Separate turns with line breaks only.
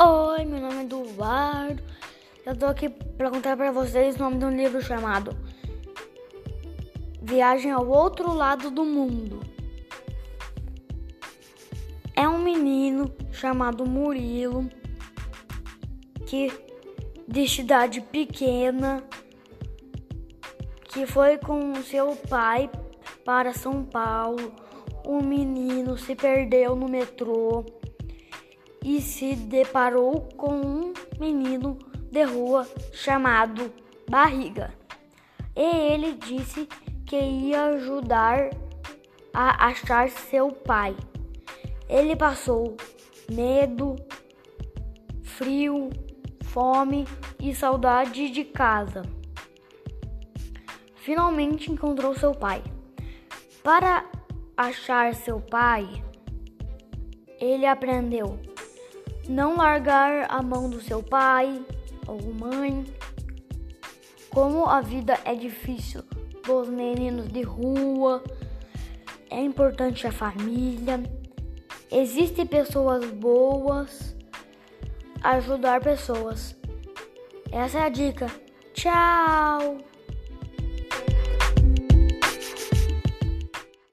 Oi, meu nome é Eduardo. Eu tô aqui para contar para vocês o nome de um livro chamado Viagem ao Outro Lado do Mundo. É um menino chamado Murilo que de cidade pequena que foi com seu pai para São Paulo. O menino se perdeu no metrô e se deparou com um menino de rua chamado Barriga. E ele disse que ia ajudar a achar seu pai. Ele passou medo, frio, fome e saudade de casa. Finalmente encontrou seu pai. Para achar seu pai, ele aprendeu não largar a mão do seu pai ou mãe. Como a vida é difícil dos meninos de rua, é importante a família. Existem pessoas boas, ajudar pessoas. Essa é a dica. Tchau!